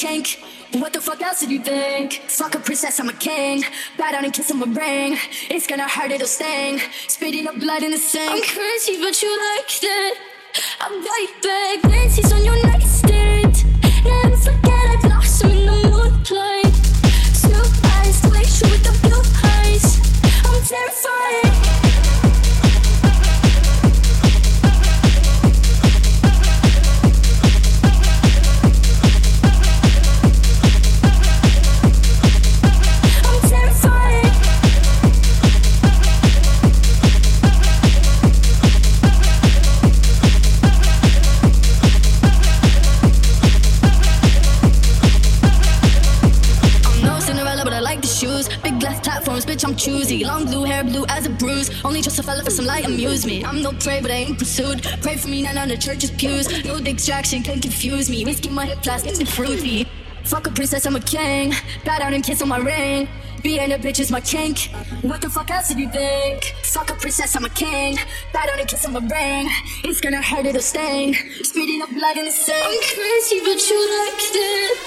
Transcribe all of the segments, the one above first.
kink. What the fuck else did you think? Fuck a princess, I'm a king. Bow down and kiss on a ring. It's gonna hurt, it'll sting. Spitting up blood in the sink. I'm crazy, but you like it. I'm right back. Nancy's on your nightstand. Never forget I blossom in the moonlight. Blue eyes, way with the blue eyes. I'm terrified. Long blue hair, blue as a bruise. Only trust a fella for some light, amuse me. I'm no prey, but I ain't pursued. Pray for me, not on the church's pews. No distraction can confuse me. Whiskey my hip plastic and fruity. Fuck a princess, I'm a king. Bow down and kiss on my ring. Being a bitch is my kink. What the fuck else did you think? Fuck a princess, I'm a king. Bow down and kiss on my ring. It's gonna hurt, it'll sting. Speeding up blood in the sink. I'm crazy, but you liked it.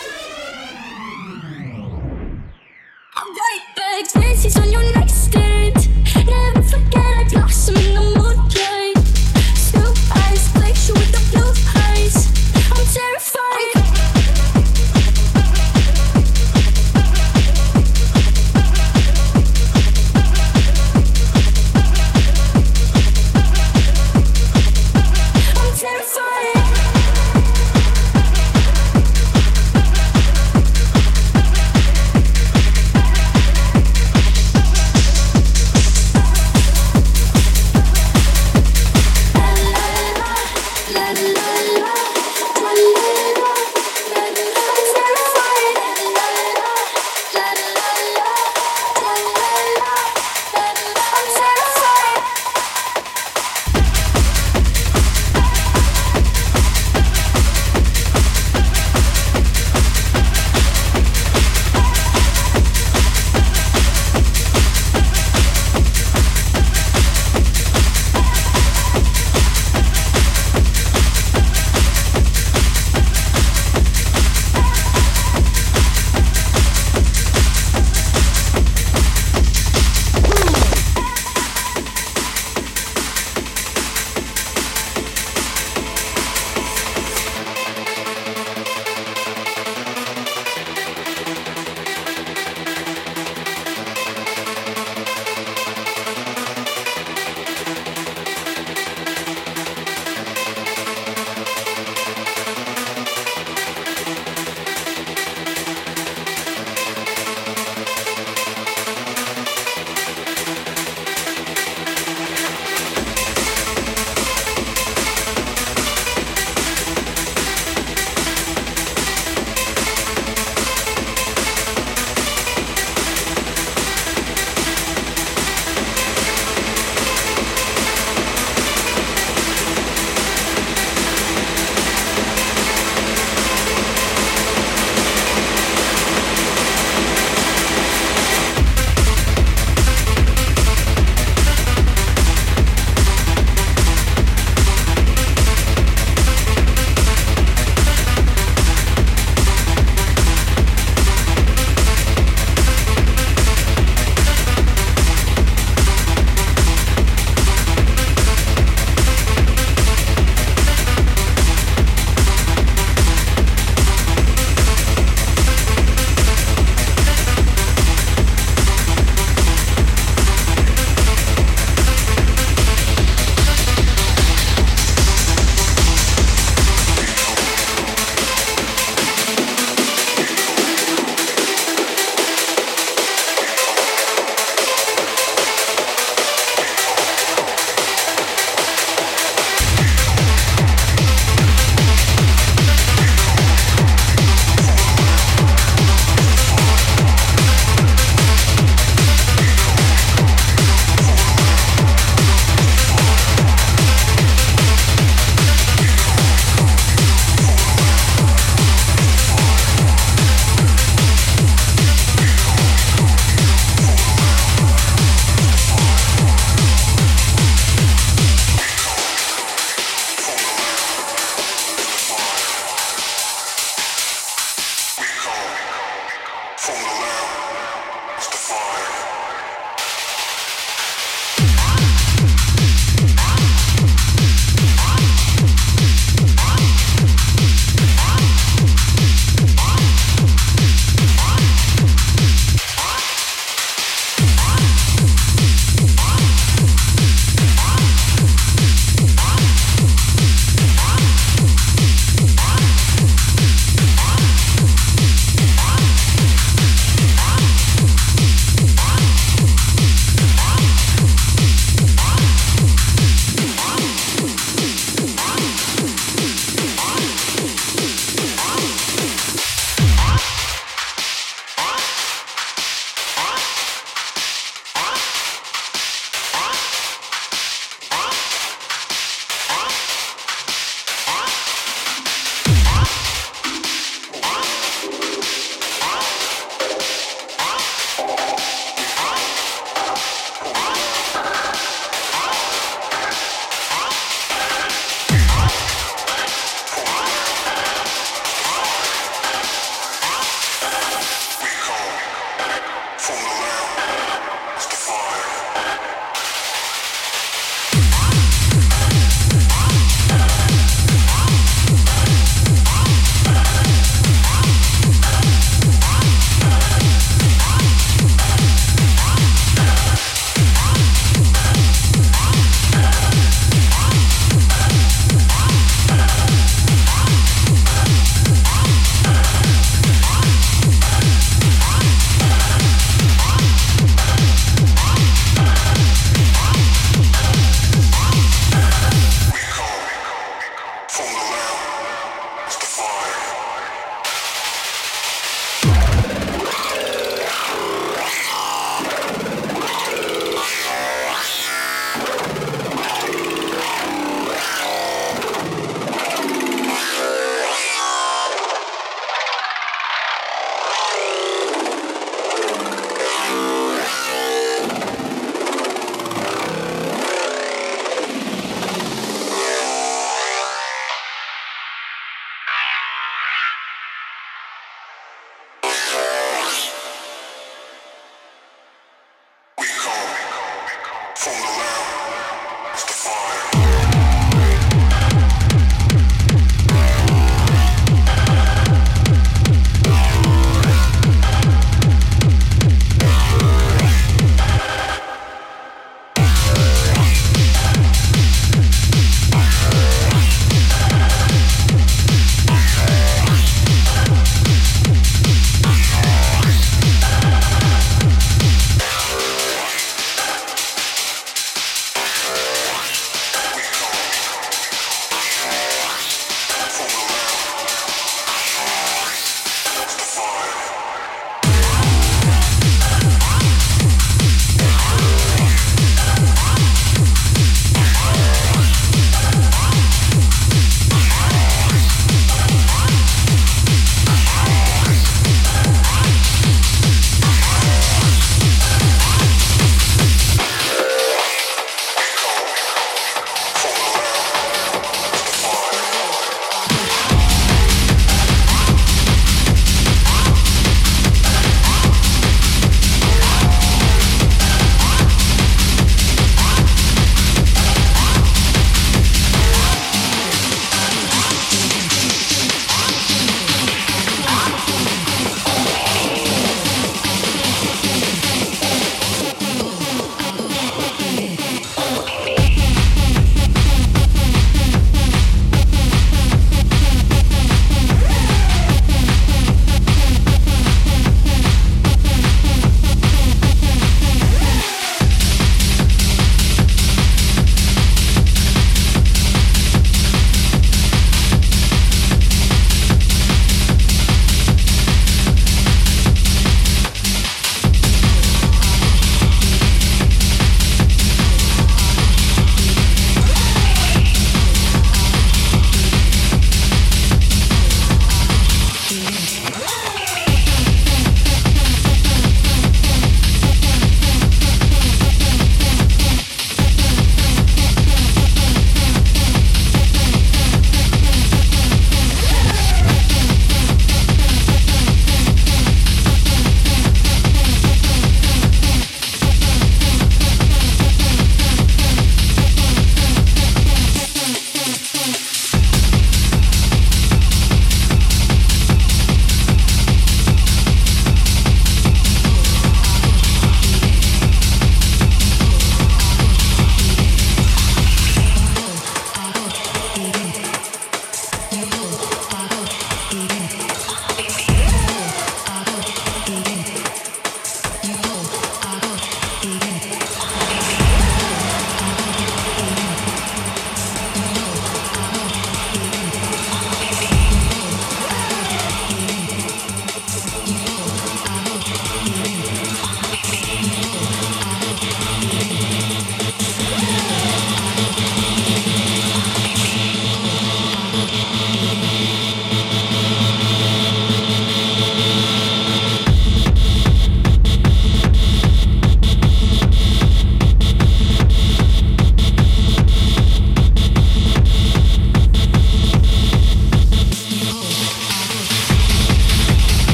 I'm right back, fancies on your nightstand.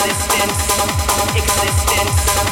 existence, existence.